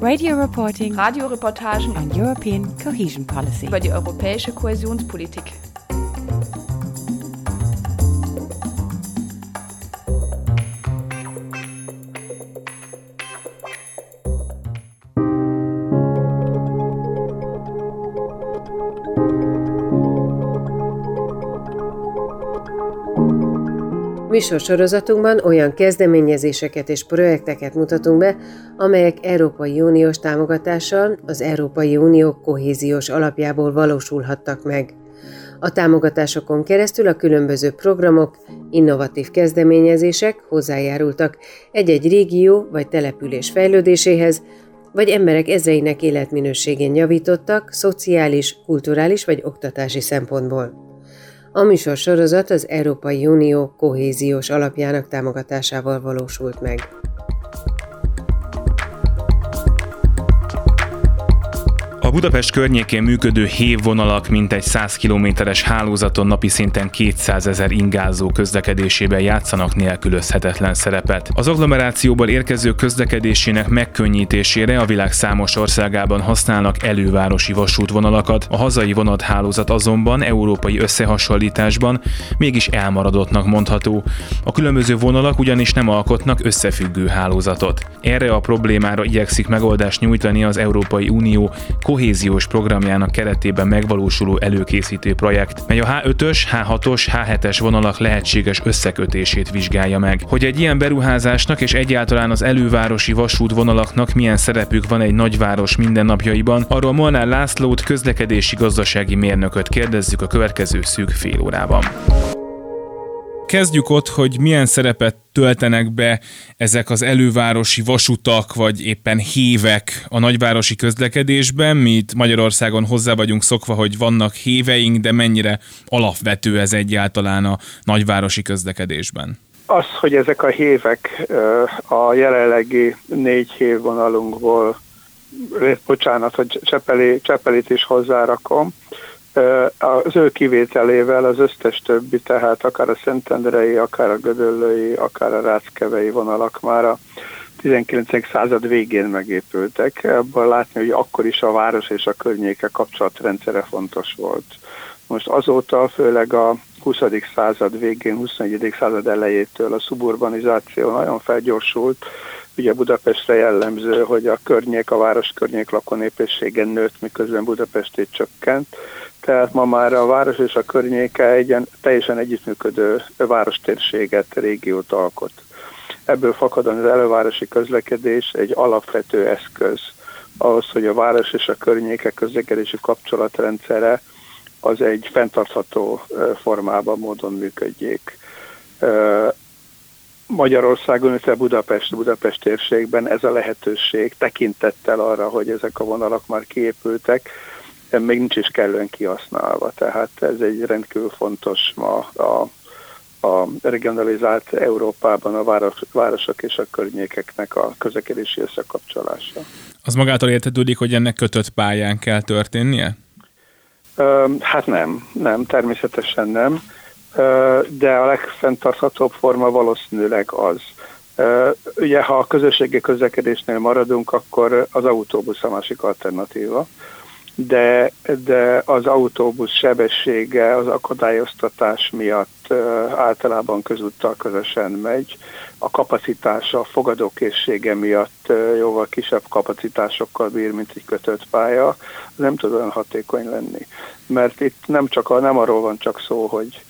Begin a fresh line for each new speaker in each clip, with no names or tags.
Radio reporting
Radioreportagen
on European cohesion policy.
über die europäische Kohäsionspolitik.
Műsorsorozatunkban olyan kezdeményezéseket és projekteket mutatunk be, amelyek Európai Uniós támogatással az Európai Unió kohéziós alapjából valósulhattak meg. A támogatásokon keresztül a különböző programok, innovatív kezdeményezések hozzájárultak egy-egy régió vagy település fejlődéséhez, vagy emberek ezreinek életminőségén javítottak szociális, kulturális vagy oktatási szempontból. A műsor sorozat az Európai Unió kohéziós alapjának támogatásával valósult meg.
A Budapest környékén működő hévvonalak mintegy 100 kilométeres hálózaton napi szinten 200 ezer ingázó közlekedésében játszanak nélkülözhetetlen szerepet. Az agglomerációból érkező közlekedésének megkönnyítésére a világ számos országában használnak elővárosi vasútvonalakat, a hazai vonathálózat azonban európai összehasonlításban mégis elmaradottnak mondható. A különböző vonalak ugyanis nem alkotnak összefüggő hálózatot. Erre a problémára igyekszik megoldást nyújtani az Európai Unió kohéziós programjának keretében megvalósuló előkészítő projekt, mely a H5-ös, H6-os, H7-es vonalak lehetséges összekötését vizsgálja meg. Hogy egy ilyen beruházásnak és egyáltalán az elővárosi vasútvonalaknak milyen szerepük van egy nagyváros mindennapjaiban, arról Molnár Lászlót, közlekedési gazdasági mérnököt kérdezzük a következő szűk fél órában. Kezdjük ott, hogy milyen szerepet töltenek be ezek az elővárosi vasutak, vagy éppen hívek a nagyvárosi közlekedésben. Mi itt Magyarországon hozzá vagyunk szokva, hogy vannak híveink, de mennyire alapvető ez egyáltalán a nagyvárosi közlekedésben?
Az, hogy ezek a hévek a jelenlegi négy hévvonalunkból, bocsánat, hogy Csepeli, Csepelit is hozzárakom, az ő kivételével az összes többi, tehát akár a Szentendrei, akár a Gödöllői, akár a Ráckevei vonalak már a 19. század végén megépültek. Ebből látni, hogy akkor is a város és a környéke kapcsolatrendszere fontos volt. Most azóta, főleg a 20. század végén, 21. század elejétől a suburbanizáció nagyon felgyorsult, ugye Budapestre jellemző, hogy a környék, a város környék lakónépességen nőtt, miközben Budapestét csökkent. Tehát ma már a város és a környéke egy teljesen együttműködő várostérséget, régiót alkot. Ebből fakadóan az elővárosi közlekedés egy alapvető eszköz ahhoz, hogy a város és a környéke közlekedési kapcsolatrendszere az egy fenntartható formában, módon működjék. Magyarországon, illetve Budapest, Budapest térségben ez a lehetőség tekintettel arra, hogy ezek a vonalak már kiépültek, még nincs is kellően kihasználva. Tehát ez egy rendkívül fontos ma a, a regionalizált Európában a város, városok és a környékeknek a közlekedési összekapcsolása.
Az magától értetődik, hogy ennek kötött pályán kell történnie?
Hát nem, nem, természetesen nem, de a legfenntarthatóbb forma valószínűleg az. Ugye, ha a közösségi közlekedésnél maradunk, akkor az autóbusz a másik alternatíva, de, de az autóbusz sebessége az akadályoztatás miatt általában közúttal közösen megy, a kapacitása, a fogadókészsége miatt jóval kisebb kapacitásokkal bír, mint egy kötött pálya, nem tud olyan hatékony lenni. Mert itt nem, csak a, nem arról van csak szó, hogy,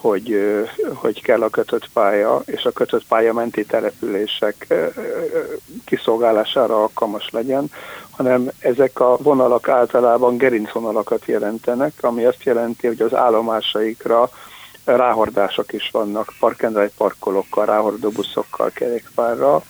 hogy, hogy kell a kötött pálya, és a kötött pálya menti települések kiszolgálására alkalmas legyen, hanem ezek a vonalak általában gerincvonalakat jelentenek, ami azt jelenti, hogy az állomásaikra ráhordások is vannak, park and parkolókkal, ráhordó buszokkal, kerékpárral,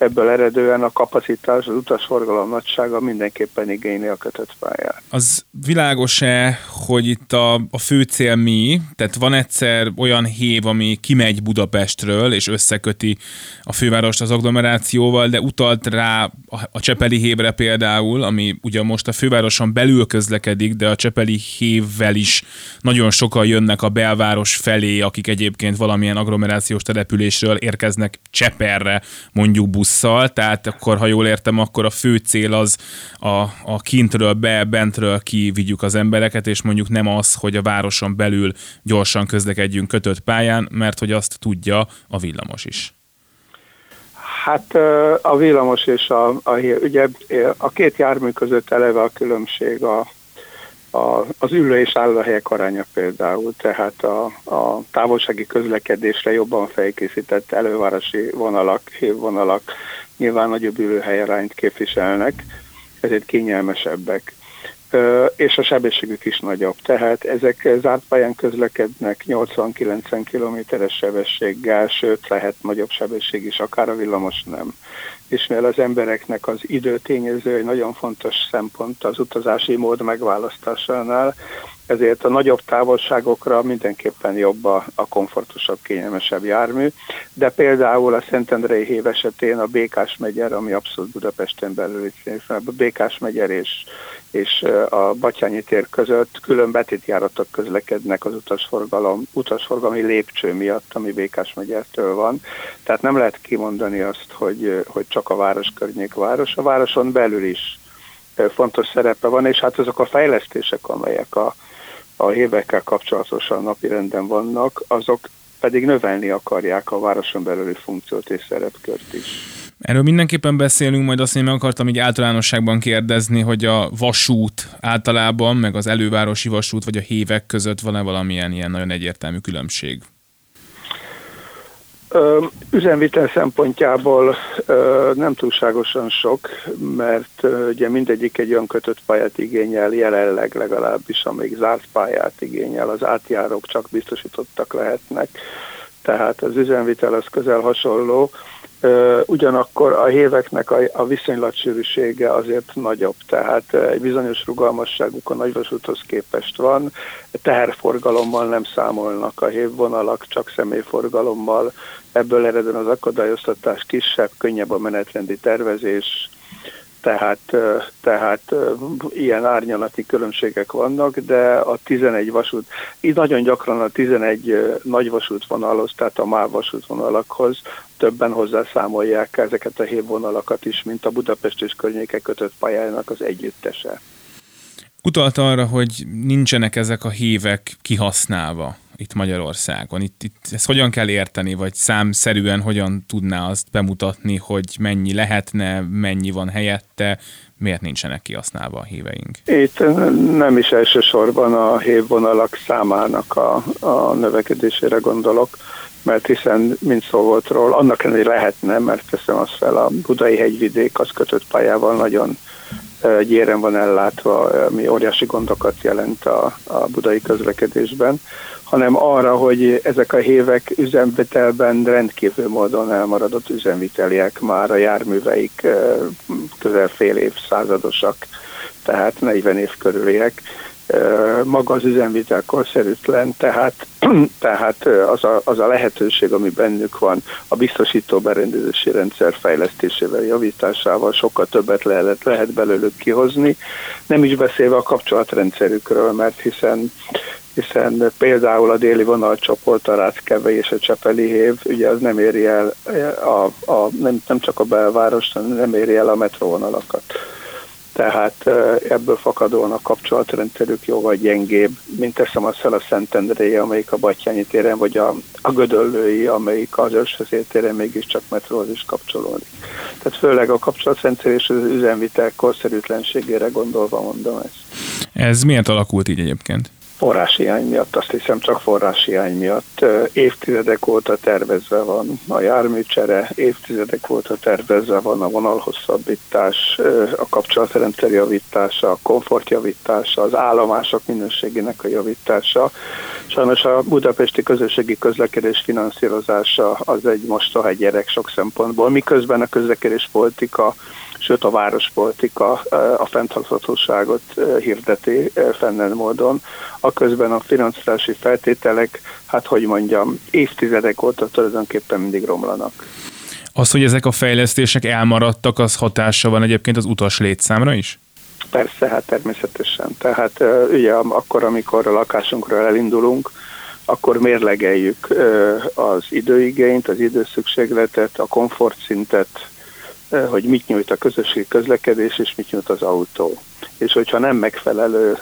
ebből eredően a kapacitás, az utasforgalom nagysága mindenképpen igényli a kötött pályát.
Az világos-e, hogy itt a, a fő cél mi? Tehát van egyszer olyan hév, ami kimegy Budapestről, és összeköti a fővárost az agglomerációval, de utalt rá a, Csepeli hévre például, ami ugye most a fővároson belül közlekedik, de a Csepeli hévvel is nagyon sokan jönnek a belváros felé, akik egyébként valamilyen agglomerációs településről érkeznek Cseperre, mondjuk busszal, tehát akkor, ha jól értem, akkor a fő cél az a, a kintről be, bentről ki vigyük az embereket, és mondjuk nem az, hogy a városon belül gyorsan közlekedjünk kötött pályán, mert hogy azt tudja a villamos is.
Hát a villamos és a, a ugye a két jármű között eleve a különbség a, a, az ülő és állóhelyek aránya például, tehát a, a távolsági közlekedésre jobban felkészített elővárosi vonalak, hívvonalak nyilván nagyobb ülőhelyarányt képviselnek, ezért kényelmesebbek és a sebességük is nagyobb. Tehát ezek zárt pályán közlekednek 80-90 kilométeres sebességgel, sőt lehet nagyobb sebesség is, akár a villamos nem. És mivel az embereknek az időtényező egy nagyon fontos szempont az utazási mód megválasztásánál, ezért a nagyobb távolságokra mindenképpen jobb a, a komfortosabb, kényelmesebb jármű, de például a Szentendrei hév esetén a Békás megyer, ami abszolút Budapesten belül, a Békás megyer és, és a Batyányi tér között külön betétjáratok közlekednek az utasforgalom, utasforgalmi lépcső miatt, ami Békás megyertől van. Tehát nem lehet kimondani azt, hogy, hogy csak a város környék város. A városon belül is fontos szerepe van, és hát azok a fejlesztések, amelyek a, a évekkel kapcsolatosan napirenden vannak, azok pedig növelni akarják a városon belüli funkciót és szerepkört is.
Erről mindenképpen beszélünk, majd azt én meg akartam így általánosságban kérdezni, hogy a vasút általában, meg az elővárosi vasút, vagy a hévek között van-e valamilyen ilyen nagyon egyértelmű különbség?
Üzemvitel szempontjából nem túlságosan sok, mert ugye mindegyik egy kötött pályát igényel, jelenleg legalábbis, amíg zárt pályát igényel, az átjárók csak biztosítottak lehetnek, tehát az üzemvitel az közel hasonló, ugyanakkor a héveknek a, a viszonylatsűrűsége azért nagyobb, tehát egy bizonyos rugalmasságuk a nagyvasúthoz képest van, teherforgalommal nem számolnak a hévvonalak, csak személyforgalommal, ebből eredően az akadályoztatás kisebb, könnyebb a menetrendi tervezés, tehát, tehát ilyen árnyalati különbségek vannak, de a 11 vasút, így nagyon gyakran a 11 nagy vasútvonalhoz, tehát a MÁV vasútvonalakhoz többen hozzászámolják ezeket a hévvonalakat is, mint a Budapest és környéke kötött pályának az együttese.
Utalt arra, hogy nincsenek ezek a hívek kihasználva itt Magyarországon? Itt, itt ezt hogyan kell érteni, vagy számszerűen hogyan tudná azt bemutatni, hogy mennyi lehetne, mennyi van helyette, miért nincsenek kihasználva a híveink?
Itt nem is elsősorban a hévvonalak számának a, a növekedésére gondolok, mert hiszen, mint szó volt róla, annak ellenére lehetne, mert teszem azt fel, a budai hegyvidék az kötött pályával nagyon gyéren van ellátva, ami óriási gondokat jelent a, a budai közlekedésben hanem arra, hogy ezek a hévek üzemvitelben rendkívül módon elmaradott üzemviteliek már a járműveik közel fél évszázadosak, tehát 40 év körüliek. Maga az üzemvitel korszerűtlen, tehát, tehát az, a, az a lehetőség, ami bennük van, a biztosító berendezési rendszer fejlesztésével, javításával sokkal többet lehet, lehet belőlük kihozni, nem is beszélve a kapcsolatrendszerükről, mert hiszen hiszen például a déli vonalcsoport, a Ráckeve és a Csepeli hév, ugye az nem éri el a, a, nem, nem csak a belváros, hanem nem éri el a metróvonalakat. Tehát ebből fakadóan a kapcsolatrendszerük jóval gyengébb, mint teszem a Szentendrei, amelyik a Batyányi téren, vagy a, a Gödöllői, amelyik az Őrsvezér téren mégiscsak metróhoz is kapcsolódik. Tehát főleg a kapcsolatrendszer és az üzemvitel korszerűtlenségére gondolva mondom ezt.
Ez miért alakult így egyébként?
Forráshiány miatt, azt hiszem csak forráshiány miatt. Évtizedek óta tervezve van a járműcsere, évtizedek óta tervezve van a vonalhosszabbítás, a kapcsolatrendszer javítása, a komfortjavítása, az állomások minőségének a javítása. Sajnos a budapesti közösségi közlekedés finanszírozása az egy mostoha gyerek sok szempontból, miközben a közlekedés politika sőt a várospolitika a fenntarthatóságot hirdeti fennel módon. A közben a finanszírozási feltételek, hát hogy mondjam, évtizedek óta tulajdonképpen mindig romlanak.
Az, hogy ezek a fejlesztések elmaradtak, az hatása van egyébként az utas létszámra is?
Persze, hát természetesen. Tehát ugye akkor, amikor a lakásunkról elindulunk, akkor mérlegeljük az időigényt, az időszükségletet, a komfortszintet, hogy mit nyújt a közösségi közlekedés, és mit nyújt az autó. És hogyha nem megfelelő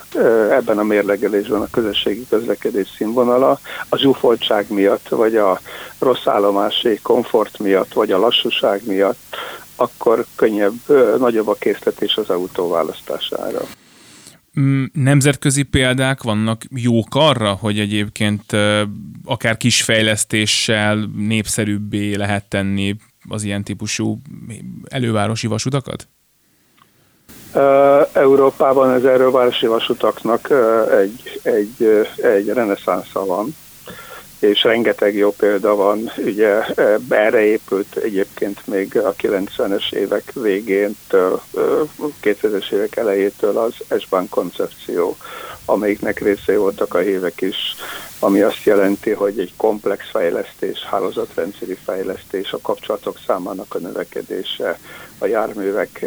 ebben a mérlegelésben a közösségi közlekedés színvonala, a zsúfoltság miatt, vagy a rossz állomási komfort miatt, vagy a lassúság miatt, akkor könnyebb, nagyobb a késztetés az autó választására.
Mm, nemzetközi példák vannak jók arra, hogy egyébként akár kis fejlesztéssel népszerűbbé lehet tenni az ilyen típusú elővárosi vasutakat?
Európában az elővárosi vasutaknak egy, egy, egy reneszánsza van, és rengeteg jó példa van. Ugye erre épült egyébként még a 90-es évek végén, 2000-es évek elejétől az S-Bahn koncepció, amelyiknek részei voltak a hívek is, ami azt jelenti, hogy egy komplex fejlesztés, hálózatrendszeri fejlesztés, a kapcsolatok számának a növekedése, a járművek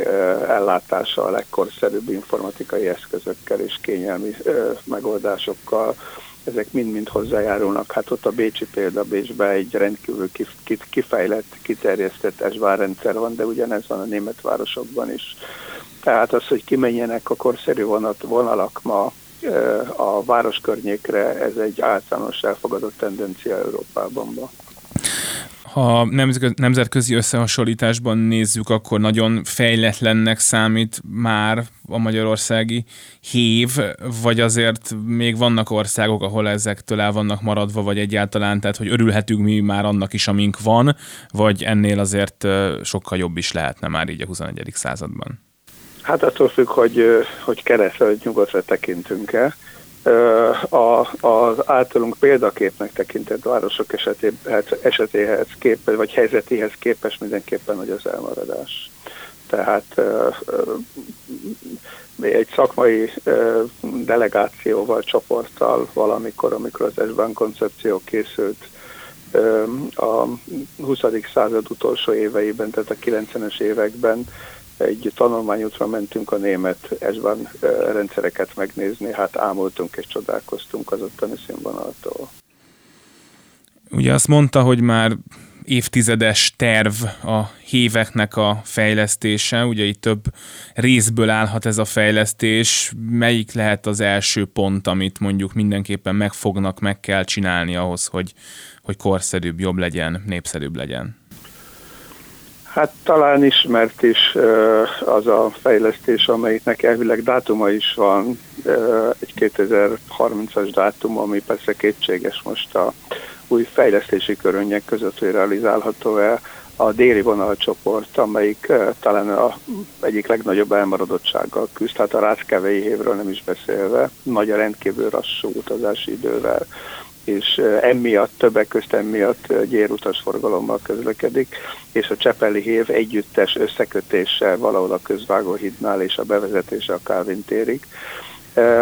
ellátása a legkorszerűbb informatikai eszközökkel és kényelmi megoldásokkal, ezek mind-mind hozzájárulnak. Hát ott a Bécsi példa, Bécsben egy rendkívül kifejlett, kiterjesztett esvárrendszer van, de ugyanez van a német városokban is. Tehát az, hogy kimenjenek a korszerű vonat, vonalak ma a város környékre, ez egy általános elfogadott tendencia Európában.
Ha nemzetközi összehasonlításban nézzük, akkor nagyon fejletlennek számít már a magyarországi hív, vagy azért még vannak országok, ahol ezektől el vannak maradva, vagy egyáltalán, tehát hogy örülhetünk mi már annak is, amink van, vagy ennél azért sokkal jobb is lehetne már így a 21. században?
Hát attól függ, hogy, hogy keresztre vagy nyugatra tekintünk-e. A, az általunk példaképnek tekintett városok esetéhez, esetéhez képest, vagy helyzetéhez képest mindenképpen nagy az elmaradás. Tehát egy szakmai delegációval, csoporttal valamikor, amikor az S-Bank koncepció készült, a 20. század utolsó éveiben, tehát a 90-es években egy tanulmányútra mentünk a német esban rendszereket megnézni, hát ámultunk és csodálkoztunk az ottani színvonaltól.
Ugye azt mondta, hogy már évtizedes terv a héveknek a fejlesztése, ugye itt több részből állhat ez a fejlesztés, melyik lehet az első pont, amit mondjuk mindenképpen megfognak, meg kell csinálni ahhoz, hogy, hogy korszerűbb, jobb legyen, népszerűbb legyen?
Hát talán ismert is az a fejlesztés, amelyiknek elvileg dátuma is van, egy 2030-as dátum, ami persze kétséges most a új fejlesztési körönnyek között, hogy realizálható el a déli vonalcsoport, amelyik talán a egyik legnagyobb elmaradottsággal küzd, hát a ráckevei évről nem is beszélve, nagy a rendkívül lassú utazási idővel és emiatt, többek közt emiatt gyérutasforgalommal közlekedik, és a Csepeli hév együttes összekötéssel valahol a közvágóhídnál és a bevezetése a Kálvin térig.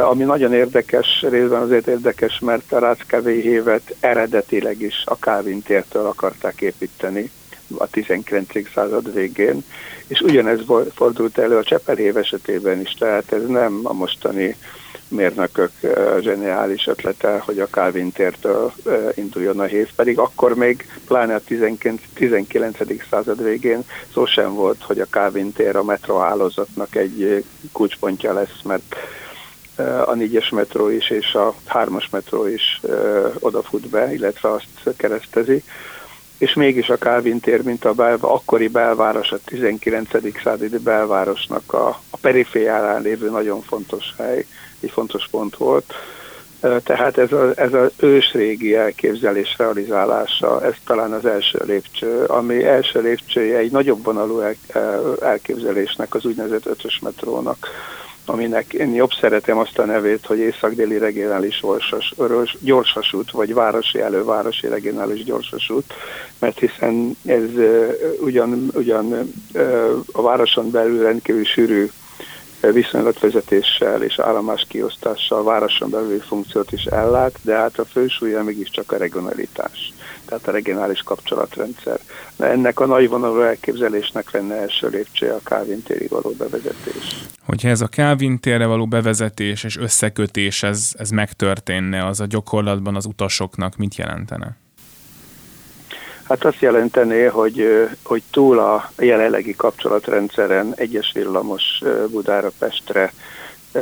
Ami nagyon érdekes, részben azért érdekes, mert a Ráckávé hévet eredetileg is a Kálvin tértől akarták építeni a 19. század végén, és ugyanez fordult elő a Csepel esetében is, tehát ez nem a mostani mérnökök zseniális ötlete, hogy a Calvin tértől induljon a hév, pedig akkor még pláne a 19. 19. század végén szó sem volt, hogy a Calvin tér a metrohálózatnak egy kulcspontja lesz, mert a négyes metró is és a hármas metró is odafut be, illetve azt keresztezi és mégis a Calvin tér, mint a bel, akkori belváros, a 19. századi belvárosnak a, a perifériálán lévő nagyon fontos hely, egy fontos pont volt. Tehát ez, a, ez az ősrégi elképzelés realizálása, ez talán az első lépcső, ami első lépcsője egy nagyobb vonalú elképzelésnek, az úgynevezett ötös metrónak, aminek én jobb szeretem azt a nevét, hogy észak-déli regionális gyorsasút, vagy városi elővárosi regionális gyorsasút, mert hiszen ez ugyan, ugyan a városon belül rendkívül sűrű viszonylatvezetéssel és állomás kiosztással városon belüli funkciót is ellát, de hát a fősúlya mégiscsak a regionalitás, tehát a regionális kapcsolatrendszer. De ennek a nagyvonalú elképzelésnek lenne első lépcsője a Calvin téri való bevezetés.
Hogyha ez a Calvin térre való bevezetés és összekötés, ez, ez megtörténne, az a gyakorlatban az utasoknak mit jelentene?
Hát azt jelentené, hogy, hogy túl a jelenlegi kapcsolatrendszeren egyes villamos Budára Pestre,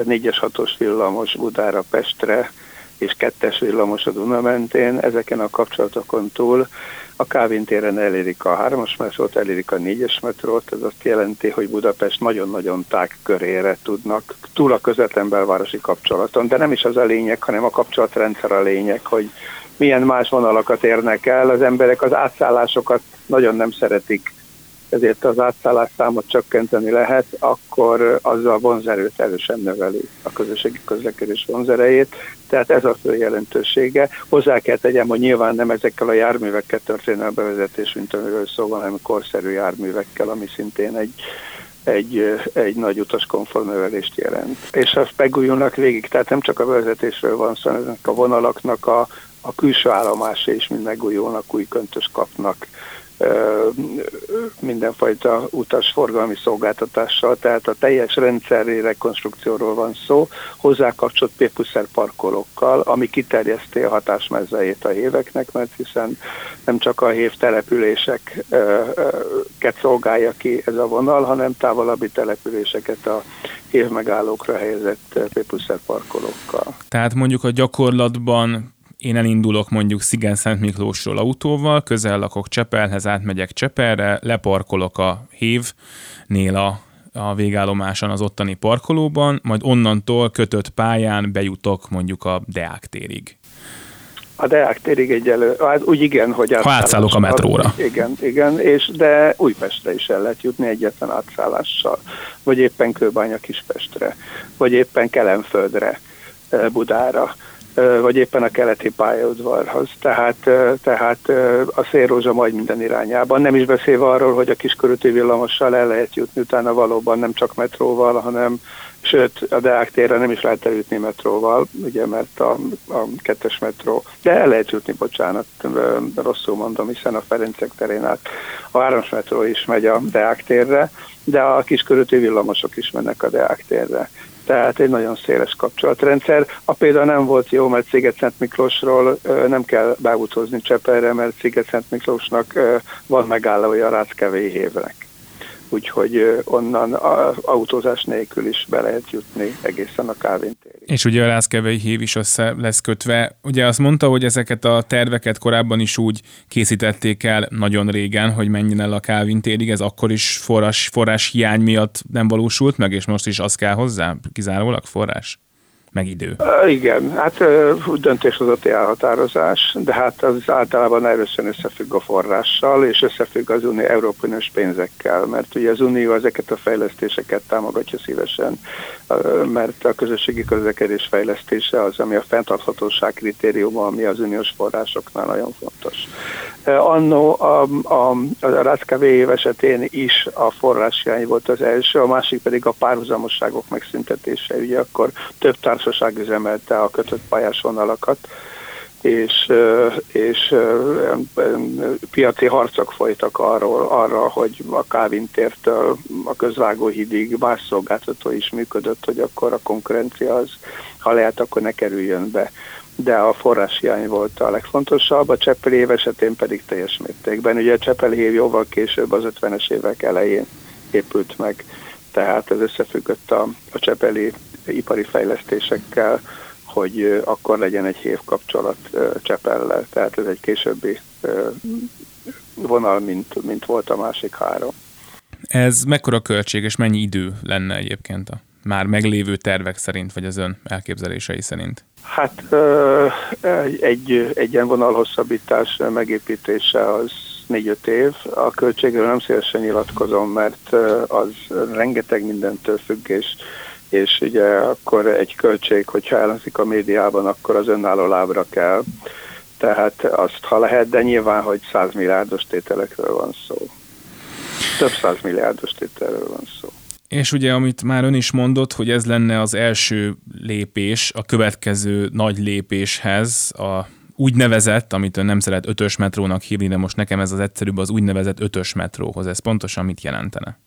négyes hatos villamos Budára Pestre és kettes villamos a Duna mentén, ezeken a kapcsolatokon túl a Kávin téren elérik a hármas metrót, elérik a négyes metrót, ez azt jelenti, hogy Budapest nagyon-nagyon tág körére tudnak, túl a közvetlen belvárosi kapcsolaton, de nem is az a lényeg, hanem a kapcsolatrendszer a lényeg, hogy milyen más vonalakat érnek el. Az emberek az átszállásokat nagyon nem szeretik, ezért az átszállás számot csökkenteni lehet, akkor azzal vonzerőt erősen növeli a közösségi közlekedés vonzerejét. Tehát ez a fő jelentősége. Hozzá kell tegyem, hogy nyilván nem ezekkel a járművekkel történne a bevezetés, mint amiről szó van, hanem korszerű járművekkel, ami szintén egy egy, egy nagy utaskonformnövelést jelent. És azt megújulnak végig, tehát nem csak a vezetésről van szó, hanem a vonalaknak a, a külső állomása is mind megújulnak, új köntös kapnak, mindenfajta utasforgalmi szolgáltatással, tehát a teljes rendszeri rekonstrukcióról van szó, hozzá kapcsolt Pépuszer parkolókkal, ami kiterjeszti a hatásmezejét a héveknek, mert hiszen nem csak a hév településeket szolgálja ki ez a vonal, hanem távolabbi településeket a hév megállókra helyezett Pépuszer parkolókkal.
Tehát mondjuk a gyakorlatban én elindulok mondjuk Szigen-Szent Miklósról autóval, közel lakok Csepelhez, átmegyek Csepelre, leparkolok a hévnél a, a végállomáson az ottani parkolóban, majd onnantól kötött pályán bejutok mondjuk a Deák térig.
A Deák térig egyelő, hát úgy igen, hogy
Ha átszállok a metróra.
Igen, igen, és de Újpestre is el lehet jutni egyetlen átszállással, vagy éppen Kőbánya Kispestre, vagy éppen Kelenföldre, eh, Budára vagy éppen a keleti pályaudvarhoz. Tehát, tehát a szélrózsa majd minden irányában. Nem is beszélve arról, hogy a kiskörúti villamossal el lehet jutni utána valóban nem csak metróval, hanem sőt a Deák térre nem is lehet eljutni metróval, ugye, mert a, a kettes metró, de el lehet jutni, bocsánat, rosszul mondom, hiszen a Ferencek terén át a hármas metró is megy a Deák térre, de a kiskörúti villamosok is mennek a Deák térre tehát egy nagyon széles kapcsolatrendszer. A példa nem volt jó, mert Sziget-Szent Miklósról nem kell beútozni Csepelre, mert Sziget-Szent Miklósnak van megállója a Ráckevély hévnek úgyhogy onnan autózás nélkül is be lehet jutni egészen a Kávintérig.
És ugye a Lászkevei hív is össze lesz kötve. Ugye azt mondta, hogy ezeket a terveket korábban is úgy készítették el nagyon régen, hogy menjen el a Kávintérig, ez akkor is forrás, forrás hiány miatt nem valósult meg, és most is az kell hozzá, kizárólag forrás? Meg idő.
Igen, hát döntéshozati elhatározás, de hát az általában erősen összefügg a forrással, és összefügg az Unió Európai pénzekkel, mert ugye az Unió ezeket a fejlesztéseket támogatja szívesen, mert a közösségi közlekedés fejlesztése az, ami a fenntarthatóság kritériuma, ami az uniós forrásoknál nagyon fontos. Annó a, a, a RACKV év esetén is a forráshiány volt az első, a másik pedig a párhuzamosságok megszüntetése. Ugye akkor több társaság üzemelte a kötött pályás vonalakat, és, és piaci harcok folytak arról, arra, hogy a Kávintértől a közvágóhídig más szolgáltató is működött, hogy akkor a konkurencia az, ha lehet, akkor ne kerüljön be de a forráshiány volt a legfontosabb, a Cseppeli év esetén pedig teljes mértékben. Ugye a Cseppeli év jóval később, az 50-es évek elején épült meg, tehát ez összefüggött a, a Csepeli ipari fejlesztésekkel, hogy akkor legyen egy hév kapcsolat Csepellel, tehát ez egy későbbi vonal, mint, mint volt a másik három.
Ez mekkora költség és mennyi idő lenne egyébként a már meglévő tervek szerint, vagy az ön elképzelései szerint?
Hát egy, egy ilyen vonalhosszabbítás megépítése az 4-5 év. A költségről nem szívesen nyilatkozom, mert az rengeteg mindentől függ, és, és ugye akkor egy költség, hogyha elhangzik a médiában, akkor az önálló lábra kell. Tehát azt, ha lehet, de nyilván, hogy 100 milliárdos tételekről van szó. Több 100 milliárdos tételről van szó.
És ugye, amit már ön is mondott, hogy ez lenne az első lépés a következő nagy lépéshez, a úgynevezett, amit ön nem szeret ötös metrónak hívni, de most nekem ez az egyszerűbb az úgynevezett ötös metróhoz. Ez pontosan mit jelentene?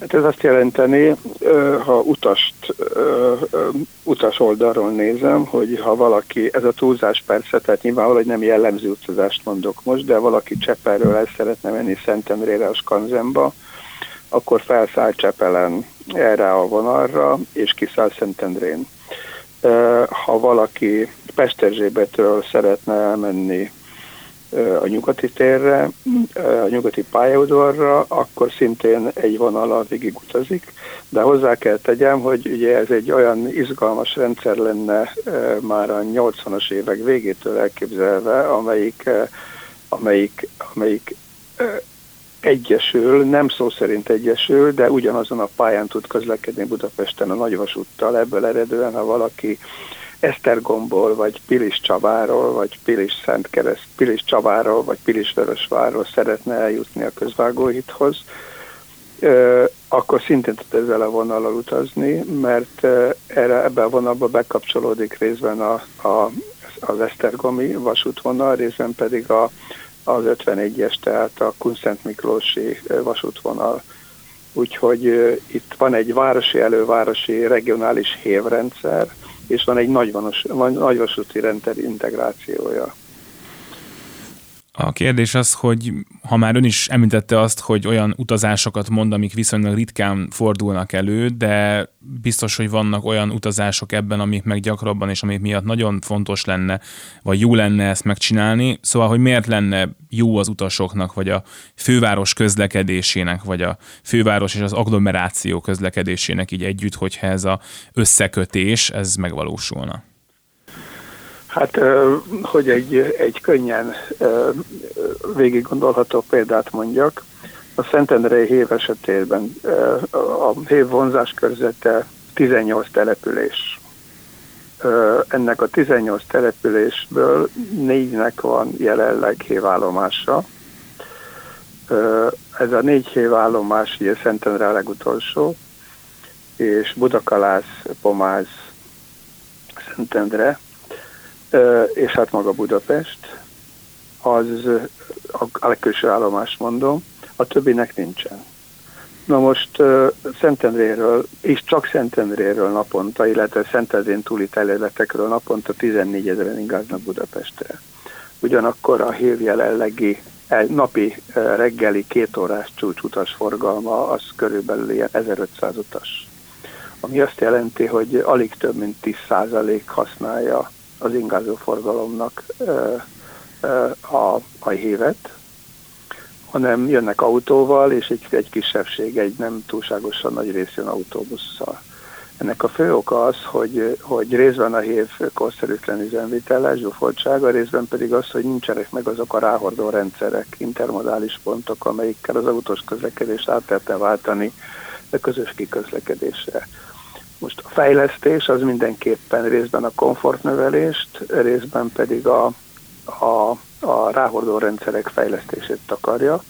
Hát ez azt jelenteni, ha utast, utas oldalról nézem, hogy ha valaki, ez a túlzás persze, tehát nyilvánvaló, hogy nem jellemző utazást mondok most, de valaki Csepelről el szeretne menni Szentendrére a Skanzenba, akkor felszáll Csepelen erre a vonalra, és kiszáll Szentendrén. Ha valaki Pesterzsébetről szeretne elmenni a nyugati térre, a nyugati pályaudvarra, akkor szintén egy vonal végig utazik, de hozzá kell tegyem, hogy ugye ez egy olyan izgalmas rendszer lenne már a 80-as évek végétől elképzelve, amelyik, amelyik, amelyik egyesül, nem szó szerint egyesül, de ugyanazon a pályán tud közlekedni Budapesten a nagyvasúttal, ebből eredően, ha valaki Esztergomból, vagy Pilis Csabáról, vagy Pilis Szentkereszt, Pilis Csabáról, vagy Pilis Vörösvárról szeretne eljutni a közvágóhithoz, akkor szintén tud ezzel a vonallal utazni, mert erre, ebbe a vonalba bekapcsolódik részben a, a, az Esztergomi vasútvonal, részben pedig a, az 51-es, tehát a Kunszent Miklósi vasútvonal. Úgyhogy itt van egy városi elővárosi regionális hévrendszer, és van egy nagyvasúti rendszer integrációja.
A kérdés az, hogy ha már ön is említette azt, hogy olyan utazásokat mond, amik viszonylag ritkán fordulnak elő, de biztos, hogy vannak olyan utazások ebben, amik meg gyakrabban, és amik miatt nagyon fontos lenne, vagy jó lenne ezt megcsinálni. Szóval, hogy miért lenne jó az utasoknak, vagy a főváros közlekedésének, vagy a főváros és az agglomeráció közlekedésének így együtt, hogyha ez a összekötés, ez megvalósulna.
Hát, hogy egy, egy könnyen végig gondolható példát mondjak, a Szentendrei hév esetében a hév vonzás körzete 18 település. Ennek a 18 településből négynek van jelenleg hévállomása. Ez a négy hévállomás, ugye Szentendre a legutolsó, és Budakalász, Pomáz, Szentendre, és hát maga Budapest, az a legkülső állomás mondom, a többinek nincsen. Na most Szentendréről, és csak Szentendréről naponta, illetve Szentendrén túli területekről naponta 14 ezeren ingáznak Budapestre. Ugyanakkor a hív jelenlegi napi reggeli két órás csúcsutas forgalma az körülbelül ilyen 1500 utas. Ami azt jelenti, hogy alig több mint 10% használja az ingázó forgalomnak a, a hévet, hanem jönnek autóval, és egy, egy kisebbség, egy nem túlságosan nagy rész jön autóbusszal. Ennek a fő oka az, hogy, hogy részben a hév korszerűtlen üzemvitele, zsúfoltsága, részben pedig az, hogy nincsenek meg azok a ráhordó rendszerek, intermodális pontok, amelyikkel az autós közlekedést át lehetne váltani a közös kiközlekedésre. Most a fejlesztés az mindenképpen részben a komfortnövelést, részben pedig a, a, a ráhordó rendszerek fejlesztését takarja.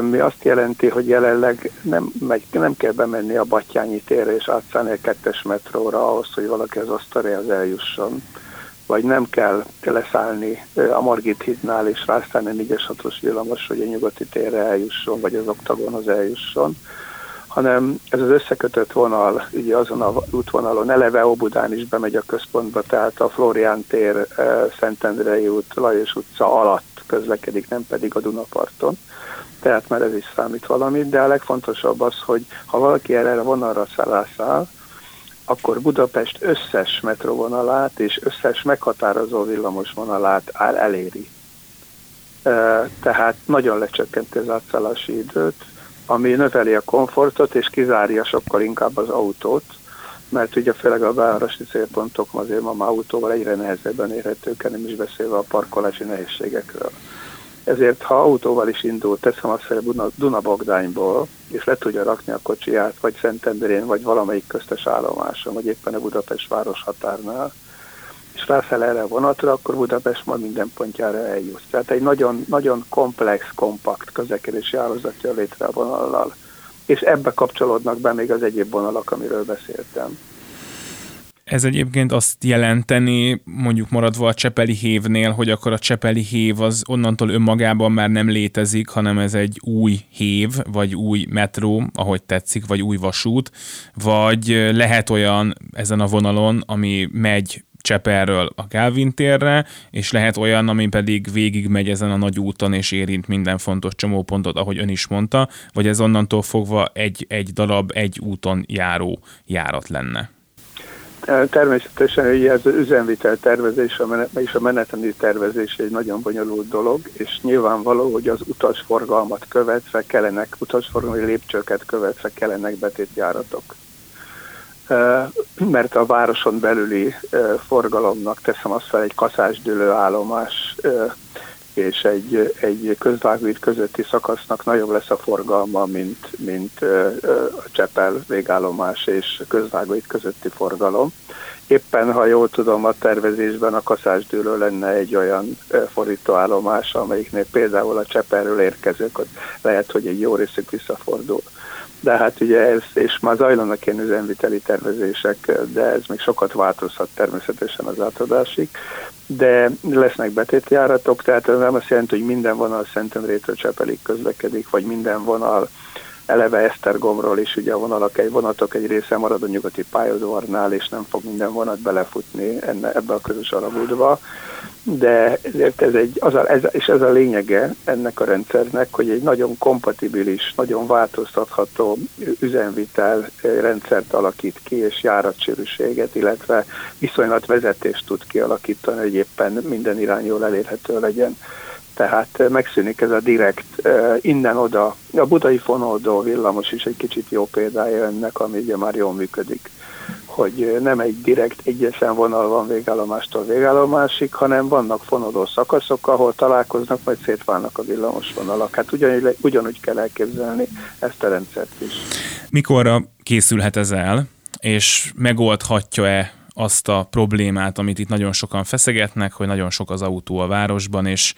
Mi azt jelenti, hogy jelenleg nem, megy, nem kell bemenni a Batyányi térre és átszállni a kettes metróra ahhoz, hogy valaki az asztaléhez eljusson. Vagy nem kell leszállni a Margit hídnál és rászállni a 4-es 6-os villamos, hogy a nyugati térre eljusson, vagy az oktagonhoz eljusson hanem ez az összekötött vonal, ugye azon a útvonalon, eleve Óbudán is bemegy a központba, tehát a Florián tér, eh, Szentendrei út, Lajos utca alatt közlekedik, nem pedig a Dunaparton. Tehát már ez is számít valamit, de a legfontosabb az, hogy ha valaki erre a vonalra száll, akkor Budapest összes metrovonalát és összes meghatározó villamos vonalát eléri. Eh, tehát nagyon lecsökkenti az átszállási időt, ami növeli a komfortot és kizárja sokkal inkább az autót, mert ugye főleg a városi célpontok azért ma már autóval egyre nehezebben érhetők, nem is beszélve a parkolási nehézségekről. Ezért, ha autóval is indul, teszem azt fel Dunabogdányból, és le tudja rakni a kocsiját, vagy Szentendrén, vagy valamelyik köztes állomáson, vagy éppen a Budapest város határnál, és felfel erre a vonatra, akkor Budapest majd minden pontjára eljut. Tehát egy nagyon, nagyon komplex, kompakt közlekedési állózat jön létre a vonallal. És ebbe kapcsolódnak be még az egyéb vonalak, amiről beszéltem.
Ez egyébként azt jelenteni, mondjuk maradva a Csepeli hévnél, hogy akkor a Csepeli hév az onnantól önmagában már nem létezik, hanem ez egy új hév, vagy új metró, ahogy tetszik, vagy új vasút, vagy lehet olyan ezen a vonalon, ami megy Cseperről a Calvin térre, és lehet olyan, ami pedig végig megy ezen a nagy úton, és érint minden fontos csomópontot, ahogy ön is mondta, vagy ez onnantól fogva egy, egy darab, egy úton járó járat lenne?
Természetesen ez az üzemvitel tervezés és a menetrendi tervezés egy nagyon bonyolult dolog, és nyilvánvaló, hogy az utasforgalmat követve kellenek, utasforgalmi lépcsőket követve kellenek betétjáratok. Mert a városon belüli forgalomnak teszem azt fel egy kaszásdülő állomás és egy, egy közvágút közötti szakasznak nagyobb lesz a forgalma, mint, mint a Csepel végállomás és közvágút közötti forgalom. Éppen, ha jól tudom, a tervezésben a kaszásdőlő lenne egy olyan fordítóállomás, amelyiknél például a Csepelről érkezők, lehet, hogy egy jó részük visszafordul. De hát ugye ez, és már zajlanak ilyen üzemviteli tervezések, de ez még sokat változhat természetesen az átadásig, de lesznek betétjáratok, tehát ez nem azt jelenti, hogy minden vonal Szentendrétől Csepelig közlekedik, vagy minden vonal eleve Esztergomról is, ugye a vonalak, egy vonatok egy része marad a nyugati pályaudvarnál, és nem fog minden vonat belefutni enne, ebbe a közös alagútba de ezért ez egy, az a, ez, és ez a lényege ennek a rendszernek, hogy egy nagyon kompatibilis, nagyon változtatható üzemvitel rendszert alakít ki, és járatsűrűséget, illetve viszonylatvezetést tud kialakítani, hogy éppen minden irány jól elérhető legyen. Tehát megszűnik ez a direkt innen-oda. A budai fonoldó villamos is egy kicsit jó példája ennek, ami ugye már jól működik hogy nem egy direkt egyesen vonal van végállomástól végállomásig, hanem vannak fonodó szakaszok, ahol találkoznak, majd szétválnak a villamos vonalak. Hát ugyanúgy, ugyanúgy kell elképzelni ezt a rendszert is.
Mikorra készülhet ez el, és megoldhatja-e azt a problémát, amit itt nagyon sokan feszegetnek, hogy nagyon sok az autó a városban, és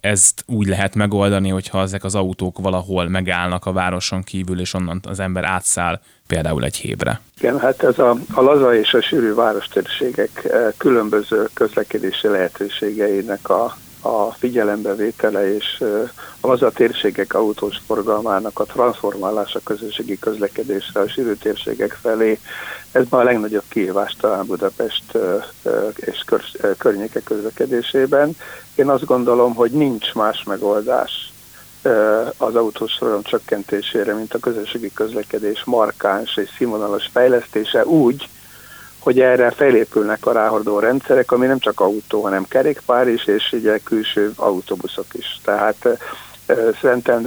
ezt úgy lehet megoldani, hogyha ezek az autók valahol megállnak a városon kívül, és onnan az ember átszáll például egy hébre.
Igen, hát ez a, a laza és a sűrű várostérségek eh, különböző közlekedési lehetőségeinek a, a figyelembevétele és eh, a térségek autós forgalmának a transformálása közösségi közlekedésre a sűrű térségek felé, ez ma a legnagyobb kihívás talán Budapest és környéke közlekedésében. Én azt gondolom, hogy nincs más megoldás az autós forgalom csökkentésére, mint a közösségi közlekedés markáns és színvonalas fejlesztése úgy, hogy erre felépülnek a ráhordó rendszerek, ami nem csak autó, hanem kerékpár is, és ugye külső autóbuszok is. Tehát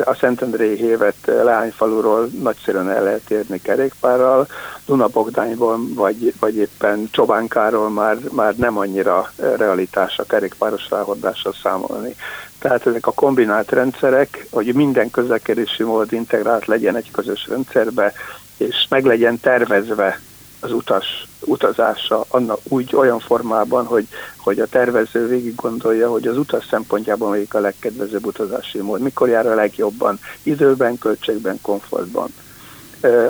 a Szentendrei hévet Leányfaluról nagyszerűen el lehet érni kerékpárral, Dunabogdányból vagy, vagy éppen Csobánkáról már, már nem annyira realitás a kerékpáros ráhordással számolni. Tehát ezek a kombinált rendszerek, hogy minden közlekedési mód integrált legyen egy közös rendszerbe, és meg legyen tervezve az utas utazása annak úgy olyan formában, hogy, hogy a tervező végig gondolja, hogy az utas szempontjában melyik a legkedvezőbb utazási mód, mikor jár a legjobban, időben, költségben, komfortban.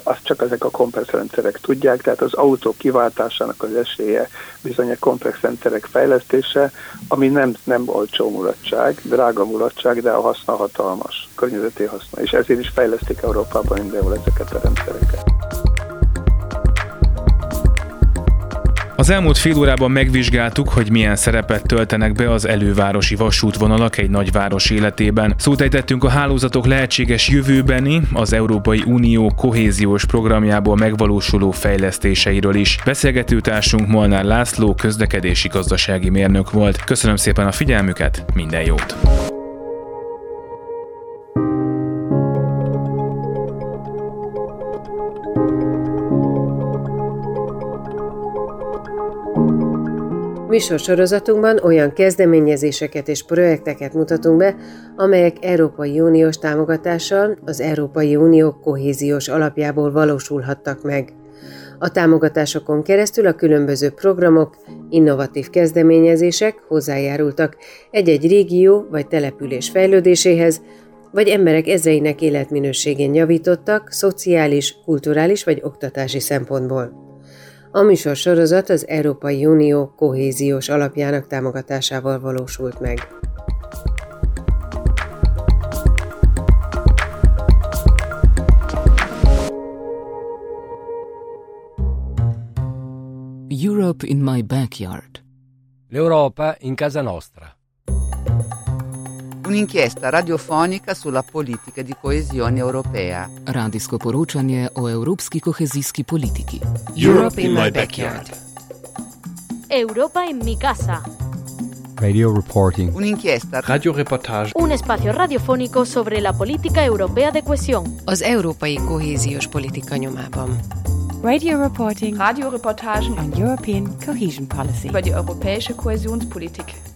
Azt csak ezek a komplex rendszerek tudják, tehát az autó kiváltásának az esélye bizony a komplex rendszerek fejlesztése, ami nem, nem olcsó mulatság, drága mulatság, de a haszna hatalmas, környezeti haszna, és ezért is fejlesztik Európában mindenhol ezeket a rendszereket.
Az elmúlt fél órában megvizsgáltuk, hogy milyen szerepet töltenek be az elővárosi vasútvonalak egy nagyváros életében. Szót ejtettünk a hálózatok lehetséges jövőbeni, az Európai Unió kohéziós programjából megvalósuló fejlesztéseiről is. Beszélgetőtársunk Molnár László közlekedési gazdasági mérnök volt. Köszönöm szépen a figyelmüket, minden jót!
Műsorsorozatunkban olyan kezdeményezéseket és projekteket mutatunk be, amelyek Európai Uniós támogatással az Európai Unió kohéziós alapjából valósulhattak meg. A támogatásokon keresztül a különböző programok, innovatív kezdeményezések hozzájárultak egy-egy régió vagy település fejlődéséhez, vagy emberek ezreinek életminőségén javítottak szociális, kulturális vagy oktatási szempontból. A műsor sorozat az Európai Unió kohéziós alapjának támogatásával valósult meg.
Europe in my backyard.
L'Europa in casa nostra.
Un'inchiesta radiofonica sulla politica di coesione europea.
Radijsko poročanje o evropski kohezijski politiki.
Europe in my backyard.
Europa en mi casa.
Radio reporting.
Un'inchiesta
Radioreportage.
Un espacio radiofónico sobre la política europea de cohesión.
Az európai kohéziós politika nyomában.
Radio reporting
Radioreportagen
on European cohesion policy.
über die europäische Kohäsionspolitik.